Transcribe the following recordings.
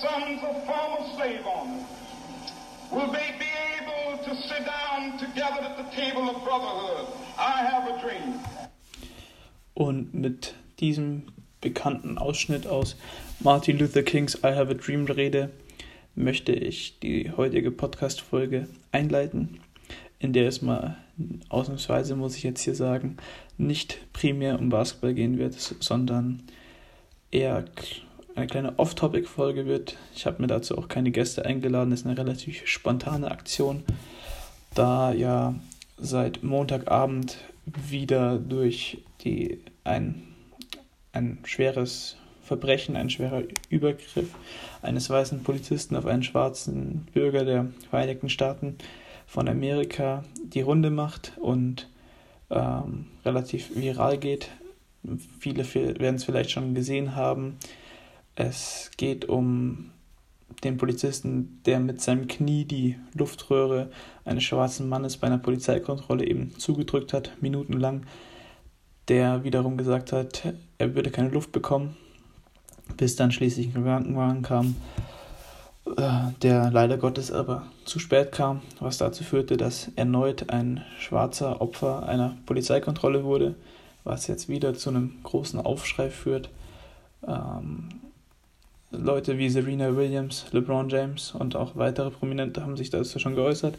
sons of former slave owners? Will they be able to sit down together at the table of brotherhood? I have a dream. Und mit diesem bekannten Ausschnitt aus Martin Luther Kings I Have a Dream Rede möchte ich die heutige Podcast-Folge einleiten, in der es mal ausnahmsweise, muss ich jetzt hier sagen, nicht primär um Basketball gehen wird, sondern eher eine kleine Off-Topic-Folge wird. Ich habe mir dazu auch keine Gäste eingeladen, das ist eine relativ spontane Aktion, da ja seit Montagabend wieder durch die ein, ein schweres Verbrechen, ein schwerer Übergriff eines weißen Polizisten auf einen schwarzen Bürger der Vereinigten Staaten von Amerika die Runde macht und ähm, relativ viral geht. Viele werden es vielleicht schon gesehen haben. Es geht um den Polizisten, der mit seinem Knie die Luftröhre eines schwarzen Mannes bei einer Polizeikontrolle eben zugedrückt hat, minutenlang, der wiederum gesagt hat, er würde keine Luft bekommen bis dann schließlich ein Krankenwagen kam, äh, der leider Gottes aber zu spät kam, was dazu führte, dass erneut ein schwarzer Opfer einer Polizeikontrolle wurde, was jetzt wieder zu einem großen Aufschrei führt. Ähm, Leute wie Serena Williams, LeBron James und auch weitere Prominente haben sich dazu schon geäußert,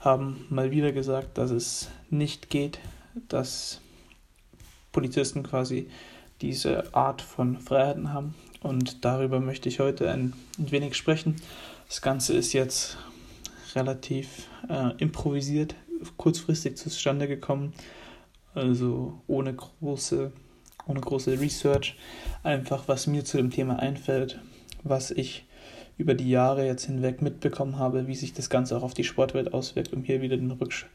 haben mal wieder gesagt, dass es nicht geht, dass Polizisten quasi diese Art von Freiheiten haben. Und darüber möchte ich heute ein, wenig sprechen. Das Ganze ist jetzt relativ äh, improvisiert, kurzfristig zustande gekommen. Also ohne große, ohne große Research. Einfach, was mir zu dem Thema einfällt, was ich über die Jahre jetzt hinweg mitbekommen habe, wie sich das Ganze auch auf die Sportwelt auswirkt, um hier wieder den Rücksch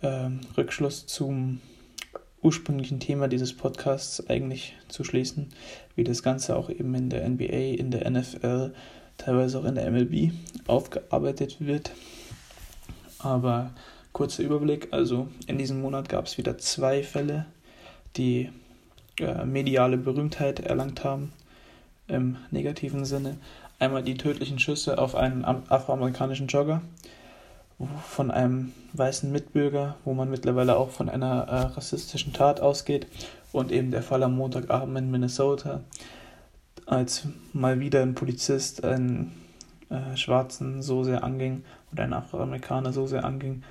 äh, Rückschluss zum ursprünglichen Thema dieses Podcasts eigentlich zu schließen, wie das Ganze auch eben in der NBA, in der NFL, teilweise auch in der MLB aufgearbeitet wird. Aber kurzer Überblick, also in diesem Monat gab es wieder zwei Fälle, die äh, mediale Berühmtheit erlangt haben, im negativen Sinne. Einmal die tödlichen Schüsse auf einen afroamerikanischen Jogger von einem weißen Mitbürger, wo man mittlerweile auch von einer äh, rassistischen Tat ausgeht. Und eben der Fall am Montagabend in Minnesota, als mal wieder ein Polizist einen äh, Schwarzen so sehr anging oder einen Afroamerikaner so sehr anging,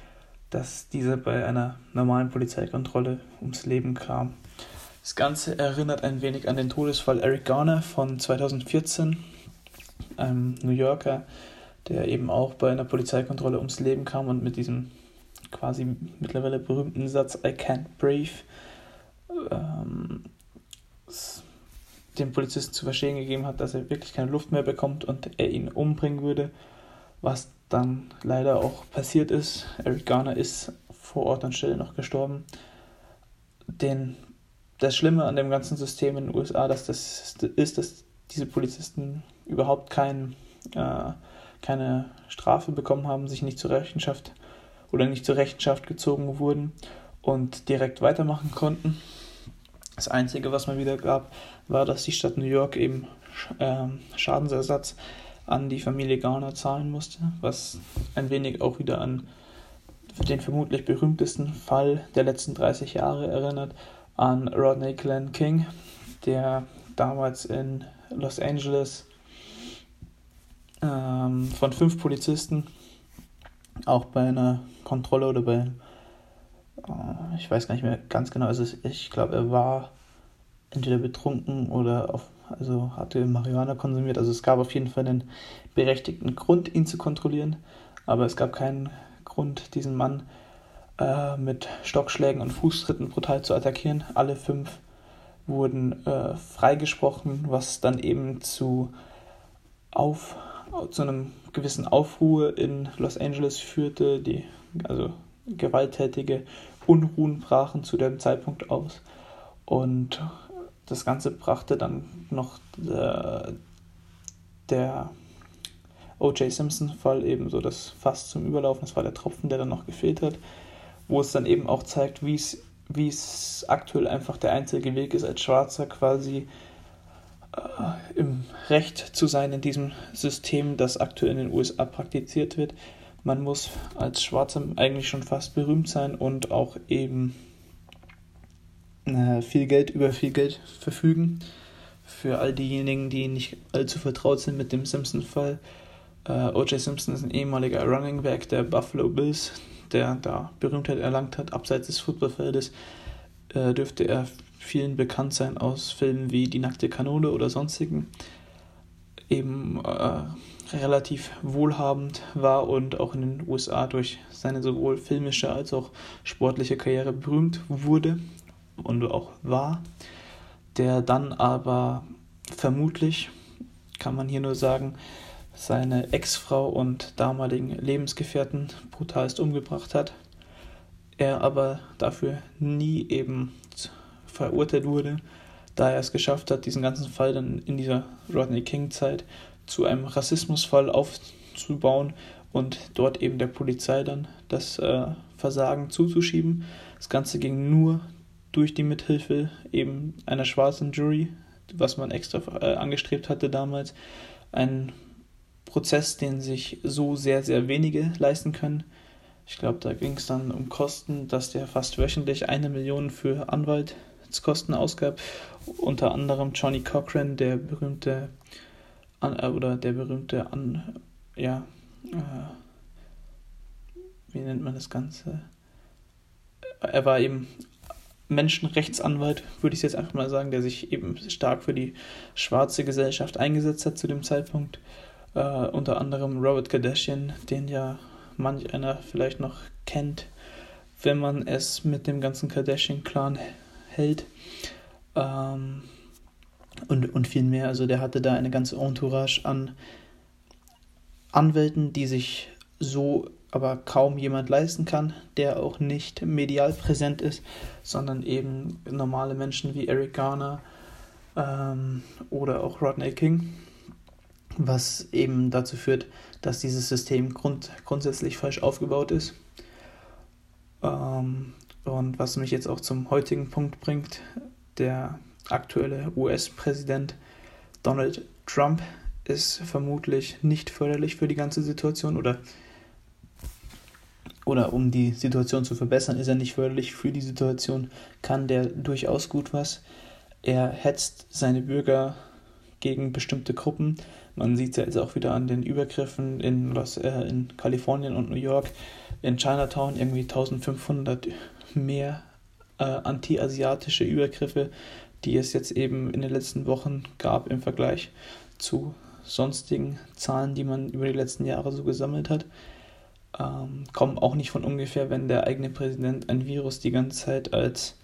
dass dieser bei einer normalen Polizeikontrolle ums Leben kam. Das Ganze erinnert ein wenig an den Todesfall Eric Garner von 2014, einem New Yorker, der eben auch bei einer Polizeikontrolle ums Leben kam und mit diesem quasi mittlerweile berühmten Satz I can't breathe ähm, dem Polizisten zu verstehen gegeben hat, dass er wirklich keine Luft mehr bekommt und er ihn umbringen würde, was dann leider auch passiert ist. Eric Garner ist vor Ort und Stelle noch gestorben. Den, das Schlimme an dem ganzen System in den USA dass das ist, dass diese Polizisten überhaupt kein äh, keine Strafe bekommen haben, sich nicht zur Rechenschaft oder nicht zur Rechenschaft gezogen wurden und direkt weitermachen konnten. Das Einzige, was man wieder gab, war, dass die Stadt New York eben äh, Schadensersatz an die Familie Garner zahlen musste, was ein wenig auch wieder an den vermutlich berühmtesten Fall der letzten 30 Jahre erinnert, an Rodney Glenn King, der damals in Los Angeles ähm, von fünf Polizisten auch bei einer Kontrolle oder bei, äh, ich weiß gar nicht mehr ganz genau, also ich glaube, er war entweder betrunken oder auf, also hatte Marihuana konsumiert. Also es gab auf jeden Fall einen berechtigten Grund, ihn zu kontrollieren, aber es gab keinen Grund, diesen Mann äh, mit Stockschlägen und Fußtritten brutal zu attackieren. Alle fünf wurden äh, freigesprochen, was dann eben zu auf zu einem gewissen Aufruhr in Los Angeles führte. Die also gewalttätige Unruhen brachen zu dem Zeitpunkt aus. Und das Ganze brachte dann noch der, äh, der O.J. Simpson-Fall eben so das Fass zum Überlaufen. Das war der Tropfen, der dann noch gefehlt hat, wo es dann eben auch zeigt, wie es, wie es aktuell einfach der einzige Weg ist, als Schwarzer quasi äh, im Recht zu sein in diesem System, das aktuell in den USA praktiziert wird. Man muss als Schwarzer eigentlich schon fast berühmt sein und auch eben äh, viel Geld über viel Geld verfügen. Für all diejenigen, die nicht allzu vertraut sind mit dem Simpson-Fall. Äh, O.J. Simpson ist ein ehemaliger Running Back der Buffalo Bills, der da Berühmtheit erlangt hat, abseits des Footballfeldes. Äh, dürfte er vielen bekannt sein aus Filmen wie Die nackte Kanone oder sonstigen. Eben äh, relativ wohlhabend war und auch in den USA durch seine sowohl filmische als auch sportliche Karriere berühmt wurde und auch war, der dann aber vermutlich, kann man hier nur sagen, seine Ex-Frau und damaligen Lebensgefährten brutalst umgebracht hat. Er aber dafür nie eben verurteilt wurde, da er es geschafft hat, diesen ganzen Fall dann in dieser Rodney King-Zeit zu einem Rassismusfall aufzubauen und dort eben der Polizei dann das äh, Versagen zuzuschieben. Das Ganze ging nur durch die Mithilfe eben einer schwarzen Jury, was man extra äh, angestrebt hatte damals. Ein Prozess, den sich so sehr, sehr wenige leisten können. Ich glaube, da ging es dann um Kosten, dass der fast wöchentlich eine Million für Anwaltskosten ausgab. Unter anderem Johnny Cochran, der berühmte an, äh, oder der berühmte an, ja, äh, wie nennt man das Ganze? Er war eben Menschenrechtsanwalt, würde ich jetzt einfach mal sagen, der sich eben stark für die schwarze Gesellschaft eingesetzt hat zu dem Zeitpunkt. Äh, unter anderem Robert Kardashian, den ja manch einer vielleicht noch kennt, wenn man es mit dem ganzen Kardashian-Clan hält. Ähm, und, und viel mehr. Also der hatte da eine ganze Entourage an Anwälten, die sich so aber kaum jemand leisten kann, der auch nicht medial präsent ist, sondern eben normale Menschen wie Eric Garner ähm, oder auch Rodney King, was eben dazu führt, dass dieses System grund grundsätzlich falsch aufgebaut ist. Ähm, und was mich jetzt auch zum heutigen Punkt bringt, der aktuelle US-Präsident Donald Trump ist vermutlich nicht förderlich für die ganze Situation oder oder um die Situation zu verbessern, ist er nicht förderlich für die Situation, kann der durchaus gut was. Er hetzt seine Bürger gegen bestimmte Gruppen. Man sieht es ja jetzt auch wieder an den Übergriffen in, Los, äh, in Kalifornien und New York, in Chinatown irgendwie 1500 mehr äh, anti-asiatische Übergriffe die es jetzt eben in den letzten Wochen gab im Vergleich zu sonstigen Zahlen, die man über die letzten Jahre so gesammelt hat. Ähm, kommen auch nicht von ungefähr, wenn der eigene Präsident ein Virus die ganze Zeit als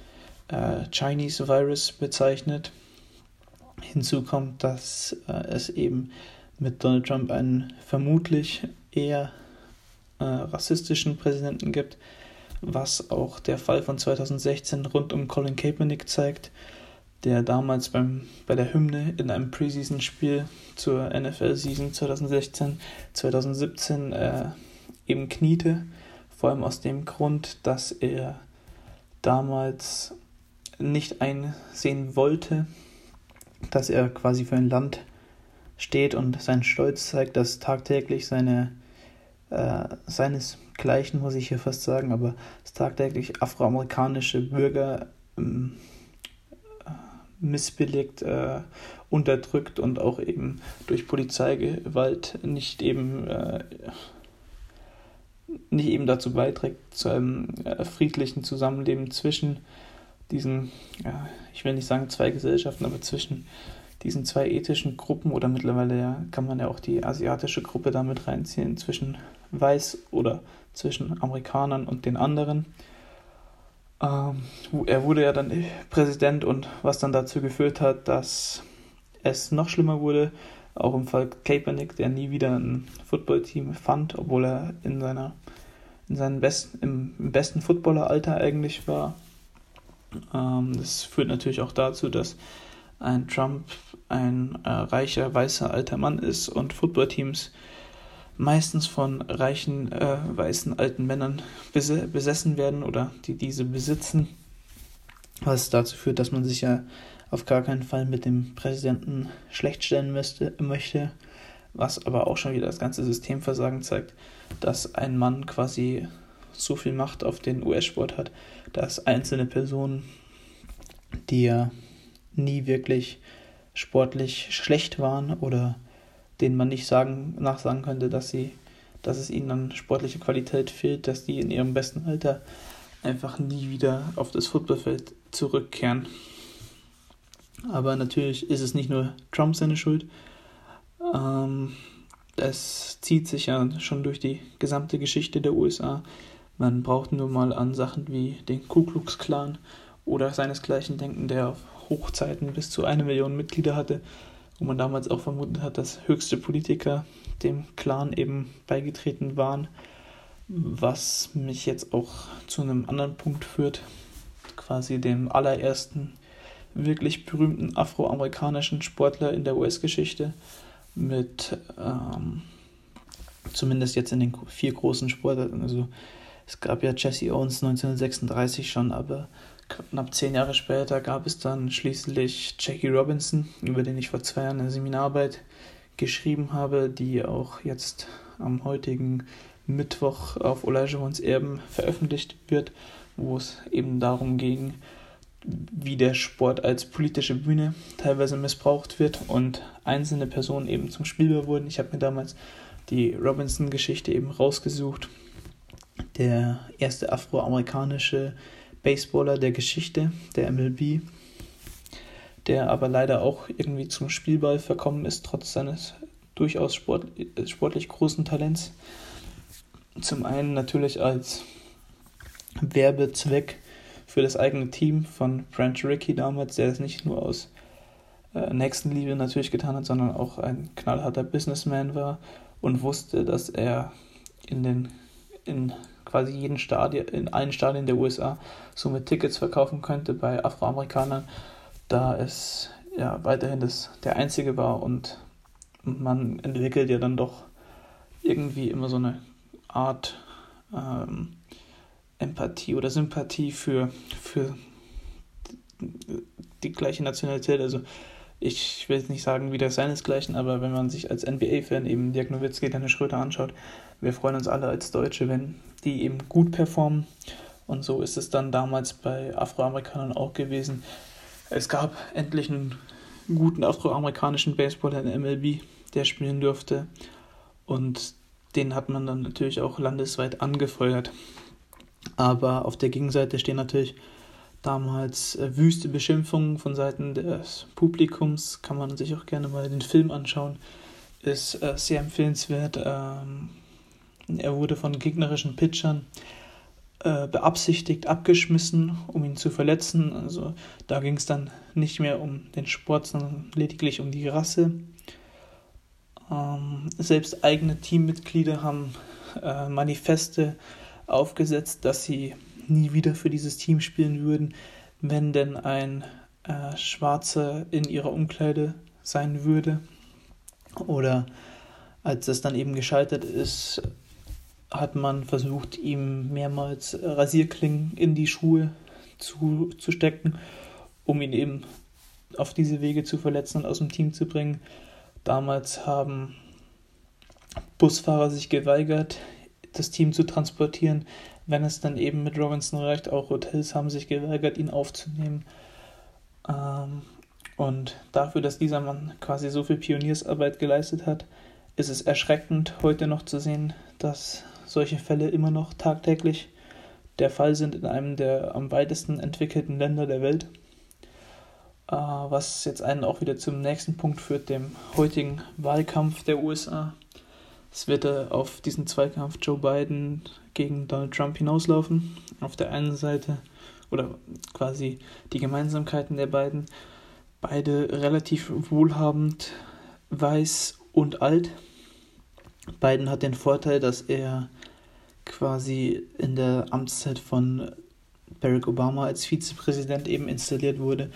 äh, Chinese Virus bezeichnet. Hinzu kommt, dass äh, es eben mit Donald Trump einen vermutlich eher äh, rassistischen Präsidenten gibt, was auch der Fall von 2016 rund um Colin Kaepernick zeigt der damals beim, bei der Hymne in einem Preseason-Spiel zur NFL-Season 2016, 2017 äh, eben kniete. Vor allem aus dem Grund, dass er damals nicht einsehen wollte, dass er quasi für ein Land steht und seinen Stolz zeigt, dass tagtäglich seine äh, seinesgleichen, muss ich hier fast sagen, aber tagtäglich afroamerikanische Bürger ähm, missbilligt, äh, unterdrückt und auch eben durch Polizeigewalt nicht eben äh, nicht eben dazu beiträgt zu einem äh, friedlichen Zusammenleben zwischen diesen, ja, ich will nicht sagen zwei Gesellschaften, aber zwischen diesen zwei ethischen Gruppen oder mittlerweile ja, kann man ja auch die asiatische Gruppe damit reinziehen, zwischen Weiß oder zwischen Amerikanern und den anderen. Ähm, er wurde ja dann Präsident und was dann dazu geführt hat, dass es noch schlimmer wurde, auch im Fall Kaepernick, der nie wieder ein Footballteam fand, obwohl er in seiner in seinem besten, im, besten Footballeralter eigentlich war. Ähm, das führt natürlich auch dazu, dass ein Trump ein äh, reicher, weißer, alter Mann ist und Footballteams meistens von reichen, äh, weißen, alten Männern besessen werden oder die diese besitzen, was dazu führt, dass man sich ja auf gar keinen Fall mit dem Präsidenten schlecht stellen müsste, möchte, was aber auch schon wieder das ganze Systemversagen zeigt, dass ein Mann quasi so viel Macht auf den US-Sport hat, dass einzelne Personen, die ja nie wirklich sportlich schlecht waren oder denen man nicht sagen, nachsagen könnte, dass sie, dass es ihnen an sportlicher Qualität fehlt, dass die in ihrem besten Alter einfach nie wieder auf das Footballfeld zurückkehren. Aber natürlich ist es nicht nur Trump seine Schuld. Ähm, es zieht sich ja schon durch die gesamte Geschichte der USA. Man braucht nur mal an Sachen wie den Ku Klux Klan oder seinesgleichen denken, der auf Hochzeiten bis zu eine Million Mitglieder hatte, wo man damals auch vermutet hat, dass höchste Politiker dem Clan eben beigetreten waren, was mich jetzt auch zu einem anderen Punkt führt, quasi dem allerersten wirklich berühmten afroamerikanischen Sportler in der US-Geschichte mit ähm, zumindest jetzt in den vier großen Sportarten. Also es gab ja Jesse Owens 1936 schon, aber knapp zehn Jahre später gab es dann schließlich Jackie Robinson, über den ich vor zwei Jahren eine Seminararbeit geschrieben habe, die auch jetzt am heutigen Mittwoch auf Olajuwons Erben veröffentlicht wird, wo es eben darum ging, wie der Sport als politische Bühne teilweise missbraucht wird und einzelne Personen eben zum Spieler wurden. Ich habe mir damals die Robinson-Geschichte eben rausgesucht. Der erste afroamerikanische Baseballer der Geschichte, der MLB, der aber leider auch irgendwie zum Spielball verkommen ist, trotz seines durchaus sport, sportlich großen Talents. Zum einen natürlich als Werbezweck für das eigene Team von Branch Rickey damals, der es nicht nur aus äh, Nächstenliebe natürlich getan hat, sondern auch ein knallharter Businessman war und wusste, dass er in den in quasi jeden Stadion, in allen Stadien der USA somit Tickets verkaufen könnte bei Afroamerikanern, da es ja weiterhin das, der einzige war und man entwickelt ja dann doch irgendwie immer so eine Art ähm, Empathie oder Sympathie für, für die gleiche Nationalität. Also ich will jetzt nicht sagen, wie das seinesgleichen, aber wenn man sich als NBA-Fan eben Dirk Nowitzki, Dennis Schröter anschaut, wir freuen uns alle als Deutsche, wenn die eben gut performen. Und so ist es dann damals bei Afroamerikanern auch gewesen. Es gab endlich einen guten afroamerikanischen Baseballer in MLB, der spielen durfte. Und den hat man dann natürlich auch landesweit angefeuert. Aber auf der Gegenseite stehen natürlich damals äh, wüste Beschimpfungen von Seiten des Publikums. Kann man sich auch gerne mal den Film anschauen. Ist äh, sehr empfehlenswert. Ähm, er wurde von gegnerischen Pitchern äh, beabsichtigt abgeschmissen, um ihn zu verletzen. Also da ging es dann nicht mehr um den Sport, sondern lediglich um die Rasse. Ähm, selbst eigene Teammitglieder haben äh, Manifeste aufgesetzt, dass sie nie wieder für dieses Team spielen würden, wenn denn ein äh, Schwarzer in ihrer Umkleide sein würde. Oder als das dann eben gescheitert ist, hat man versucht, ihm mehrmals Rasierklingen in die Schuhe zu, zu stecken, um ihn eben auf diese Wege zu verletzen und aus dem Team zu bringen. Damals haben Busfahrer sich geweigert, das Team zu transportieren, wenn es dann eben mit Robinson reicht. Auch Hotels haben sich geweigert, ihn aufzunehmen. Ähm, und dafür, dass dieser Mann quasi so viel Pioniersarbeit geleistet hat, ist es erschreckend, heute noch zu sehen, dass solche Fälle immer noch tagtäglich der Fall sind in einem der am weitesten entwickelten Länder der Welt. Äh, was jetzt einen auch wieder zum nächsten Punkt führt, dem heutigen Wahlkampf der USA. Es wird äh, auf diesen Zweikampf Joe Biden gegen Donald Trump hinauslaufen. Auf der einen Seite oder quasi die Gemeinsamkeiten der beiden. Beide relativ wohlhabend, weiß und alt. Biden hat den Vorteil, dass er quasi in der Amtszeit von Barack Obama als Vizepräsident eben installiert wurde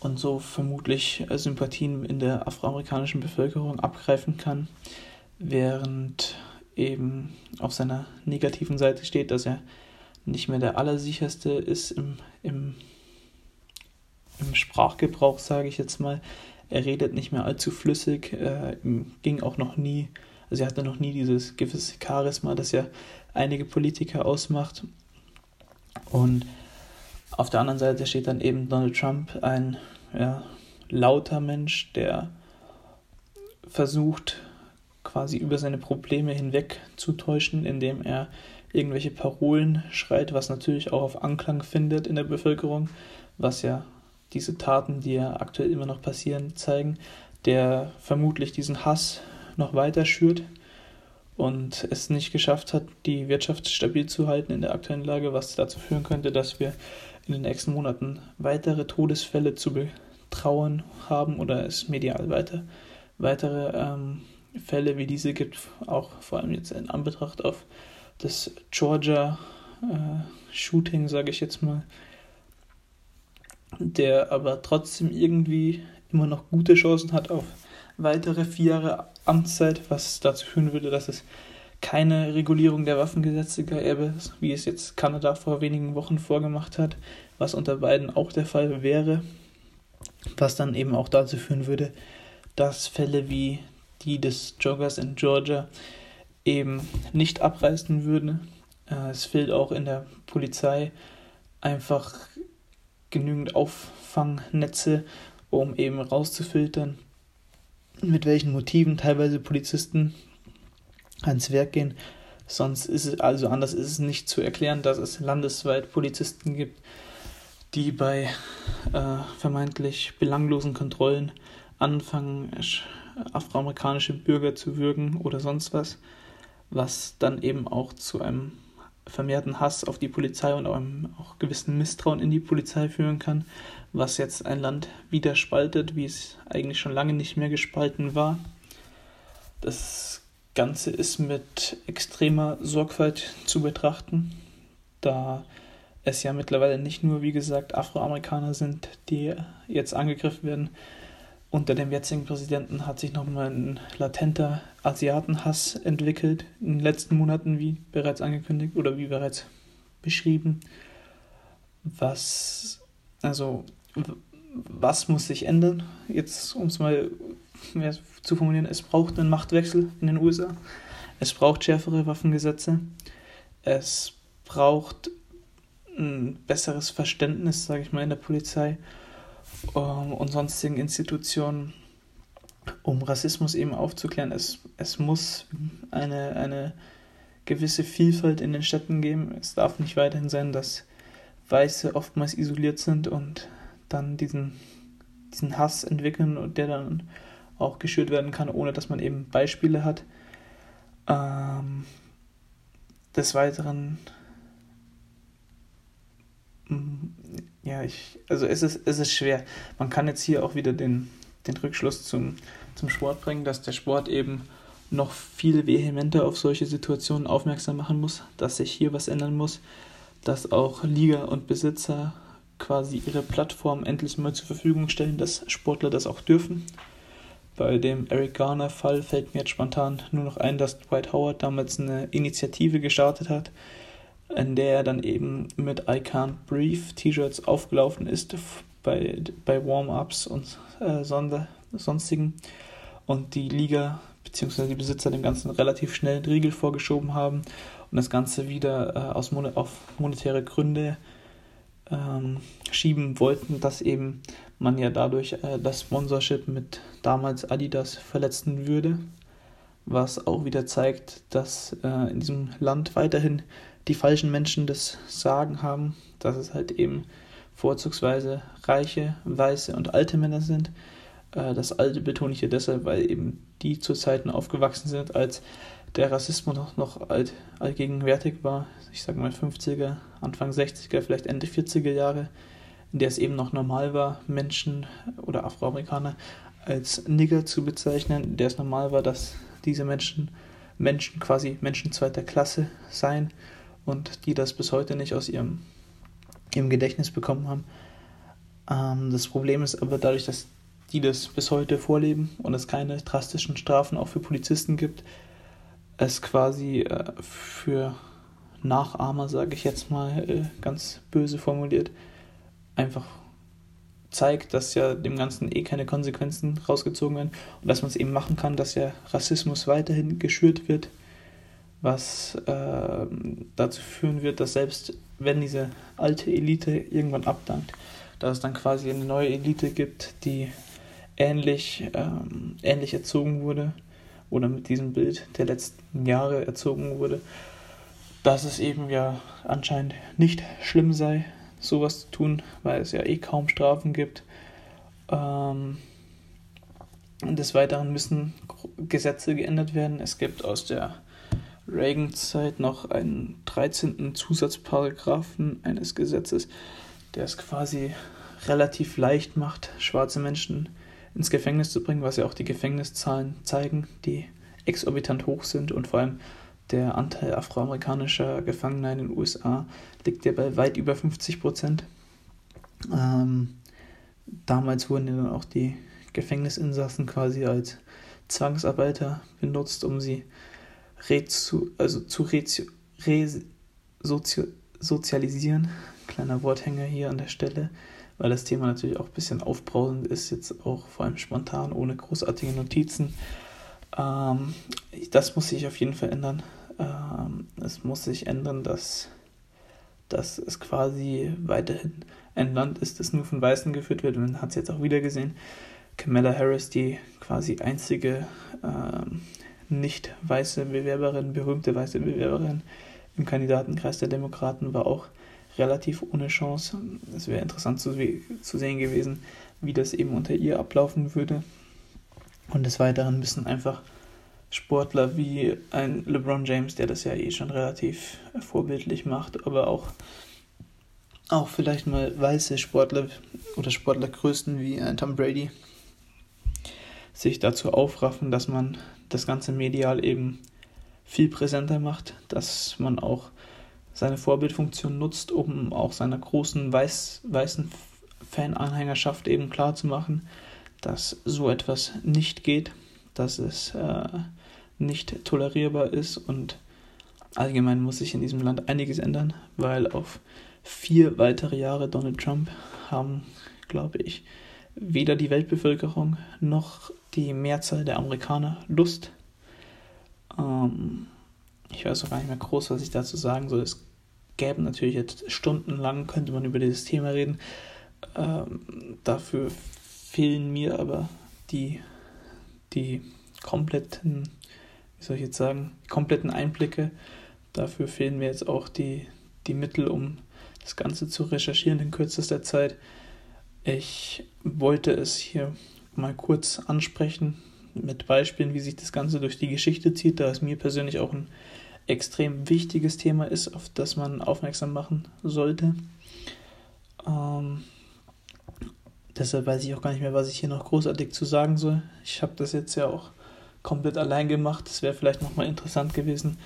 und so vermutlich Sympathien in der afroamerikanischen Bevölkerung abgreifen kann, während eben auf seiner negativen Seite steht, dass er nicht mehr der Allersicherste ist im, im im Sprachgebrauch, sage ich jetzt mal. Er redet nicht mehr allzu flüssig, äh, ging auch noch nie, also er hatte noch nie dieses gewisse Charisma, das ja einige Politiker ausmacht. Und auf der anderen Seite steht dann eben Donald Trump, ein ja, lauter Mensch, der versucht, quasi über seine Probleme hinweg zu täuschen, indem er irgendwelche Parolen schreit, was natürlich auch auf Anklang findet in der Bevölkerung, was ja diese Taten, die ja aktuell immer noch passieren, zeigen, der vermutlich diesen Hass noch weiter schürt und es nicht geschafft hat, die Wirtschaft stabil zu halten in der aktuellen Lage, was dazu führen könnte, dass wir in den nächsten Monaten weitere Todesfälle zu betrauen haben oder es medial weiter weitere ähm, Fälle wie diese gibt, auch vor allem jetzt in Anbetracht auf das Georgia äh, sage ich jetzt mal, der aber trotzdem irgendwie immer noch gute Chancen hat auf weitere vier Jahre Amtszeit, was dazu führen würde, dass es keine Regulierung der Waffengesetze gäbe, wie es jetzt Kanada vor wenigen Wochen vorgemacht hat, was unter beiden auch der Fall wäre, was dann eben auch dazu führen würde, dass Fälle wie die des Joggers in Georgia eben nicht abreißen würden. Äh, es fehlt auch in der Polizei einfach genügend Auffangnetze, um eben rauszufiltern, mit welchen Motiven teilweise Polizisten ans Werk gehen. Sonst ist es, also anders ist es nicht zu erklären, dass es landesweit Polizisten gibt, die bei äh, vermeintlich belanglosen Kontrollen anfangen, afroamerikanische Bürger zu würgen oder sonst was, was dann eben auch zu einem vermehrten Hass auf die Polizei und einem auch gewissen Misstrauen in die Polizei führen kann, was jetzt ein Land wieder spaltet, wie es eigentlich schon lange nicht mehr gespalten war. Das Ganze ist mit extremer Sorgfalt zu betrachten, da es ja mittlerweile nicht nur, wie gesagt, Afroamerikaner sind, die jetzt angegriffen werden, unter dem jetzigen Präsidenten hat sich nochmal ein latenter Asiatenhass entwickelt in den letzten Monaten, wie bereits angekündigt oder wie bereits beschrieben. Was, also, was muss sich ändern? Jetzt, um es mal zu formulieren, es braucht einen Machtwechsel in den USA. Es braucht schärfere Waffengesetze. Es braucht ein besseres Verständnis, sage ich mal, in der Polizei und sonstigen Institutionen, um Rassismus eben aufzuklären. Es, es muss eine, eine gewisse Vielfalt in den Städten geben. Es darf nicht weiterhin sein, dass Weiße oftmals isoliert sind und dann diesen, diesen Hass entwickeln und der dann auch geschürt werden kann, ohne dass man eben Beispiele hat. Ähm, des Weiteren ja, ich, also es ist, es ist schwer. Man kann jetzt hier auch wieder den, den Rückschluss zum, zum Sport bringen, dass der Sport eben noch viel vehementer auf solche Situationen aufmerksam machen muss, dass sich hier was ändern muss, dass auch Liga und Besitzer quasi ihre Plattform endlich mal zur Verfügung stellen, dass Sportler das auch dürfen. Bei dem Eric Garner-Fall fällt mir jetzt spontan nur noch ein, dass Dwight Howard damals eine Initiative gestartet hat, in der er dann eben mit I Can't Breathe T-Shirts aufgelaufen ist bei, bei Warm-Ups und äh, Sonder, sonstigen und die Liga bzw. die Besitzer dem Ganzen relativ schnell einen Riegel vorgeschoben haben und das Ganze wieder äh, aus Mon auf monetäre Gründe ähm, schieben wollten, dass eben man ja dadurch äh, das Sponsorship mit damals Adidas verletzen würde, was auch wieder zeigt, dass äh, in diesem Land weiterhin die falschen Menschen das Sagen haben, dass es halt eben vorzugsweise reiche, weiße und alte Männer sind. Äh, das Alte betone ich hier deshalb, weil eben die zu Zeiten aufgewachsen sind, als der Rassismus noch, noch alt, allgegenwärtig war. Ich sage mal 50er, Anfang 60er, vielleicht Ende 40er Jahre, in der es eben noch normal war, Menschen oder Afroamerikaner als Nigger zu bezeichnen, in der es normal war, dass diese Menschen Menschen quasi Menschen zweiter Klasse seien und die das bis heute nicht aus ihrem, ihrem Gedächtnis bekommen haben. Ähm, das Problem ist aber dadurch, dass die das bis heute vorleben und es keine drastischen Strafen auch für Polizisten gibt, es quasi äh, für Nachahmer, sage ich jetzt mal äh, ganz böse formuliert, einfach zeigt, dass ja dem Ganzen eh keine Konsequenzen rausgezogen werden und dass man es eben machen kann, dass ja Rassismus weiterhin geschürt wird, was äh, dazu führen wird, dass selbst wenn diese alte Elite irgendwann abdankt, dass es dann quasi eine neue Elite gibt, die ähnlich, ähm, ähnlich erzogen wurde oder mit diesem Bild der letzten Jahre erzogen wurde, dass es eben ja anscheinend nicht schlimm sei, sowas zu tun, weil es ja eh kaum Strafen gibt. Ähm, des Weiteren müssen Gesetze geändert werden. Es gibt aus der Reagan-Zeit noch einen 13. Zusatzparagraphen eines Gesetzes, der es quasi relativ leicht macht, schwarze Menschen ins Gefängnis zu bringen, was ja auch die Gefängniszahlen zeigen, die exorbitant hoch sind und vor allem der Anteil afroamerikanischer Gefangener in den USA liegt ja bei weit über 50 Prozent. Ähm, damals wurden ja dann auch die Gefängnisinsassen quasi als Zwangsarbeiter benutzt, um sie rezu, also zu resozialisieren. Kleiner Worthänger hier an der Stelle, weil das Thema natürlich auch ein bisschen aufbrausend ist, jetzt auch vor allem spontan, ohne großartige Notizen. Ähm, das muss sich auf jeden Fall ändern. Ähm, es muss sich ändern, dass, dass es quasi weiterhin ein Land ist, das nur von Weißen geführt wird. Man hat es jetzt auch wieder gesehen. Kamala Harris, die quasi einzige ähm, nicht weiße Bewerberin, berühmte weiße Bewerberin im Kandidatenkreis der Demokraten, war auch relativ ohne Chance. Es wäre interessant zu, zu sehen gewesen, wie das eben unter ihr ablaufen würde. Und des Weiteren müssen einfach Sportler wie ein LeBron James, der das ja eh schon relativ vorbildlich macht, aber auch, auch vielleicht mal weiße Sportler oder Sportlergrößen wie ein Tom Brady sich dazu aufraffen, dass man das ganze medial eben viel präsenter macht, dass man auch seine Vorbildfunktion nutzt, um auch seiner großen weiß, weißen Fananhängerschaft eben klarzumachen, dass so etwas nicht geht, dass es äh, nicht tolerierbar ist und allgemein muss sich in diesem Land einiges ändern, weil auf vier weitere Jahre Donald Trump haben, glaube ich, weder die Weltbevölkerung noch die Mehrzahl der Amerikaner Lust. Ähm, ich weiß auch gar nicht mehr groß, was ich dazu sagen soll. Es gäbe natürlich jetzt stundenlang, könnte man über dieses Thema reden. Ähm, dafür fehlen mir aber die, die kompletten, wie soll ich jetzt sagen, kompletten Einblicke. Dafür fehlen mir jetzt auch die, die Mittel, um das Ganze zu recherchieren in kürzester Zeit. Ich wollte es hier mal kurz ansprechen mit Beispielen, wie sich das Ganze durch die Geschichte zieht, da es mir persönlich auch ein extrem wichtiges Thema ist, auf das man aufmerksam machen sollte. Ähm, deshalb weiß ich auch gar nicht mehr, was ich hier noch großartig zu sagen soll. Ich habe das jetzt ja auch komplett allein gemacht. Es wäre vielleicht nochmal interessant gewesen,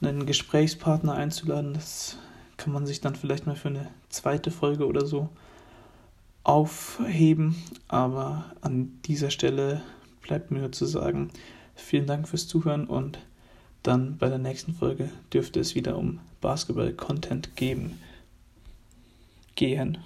einen Gesprächspartner einzuladen. Das kann man sich dann vielleicht mal für eine zweite Folge oder so aufheben. Aber an dieser Stelle bleibt mir nur zu sagen, vielen Dank fürs Zuhören und dann bei der nächsten Folge dürfte es wieder um Basketball-Content geben. Gehen.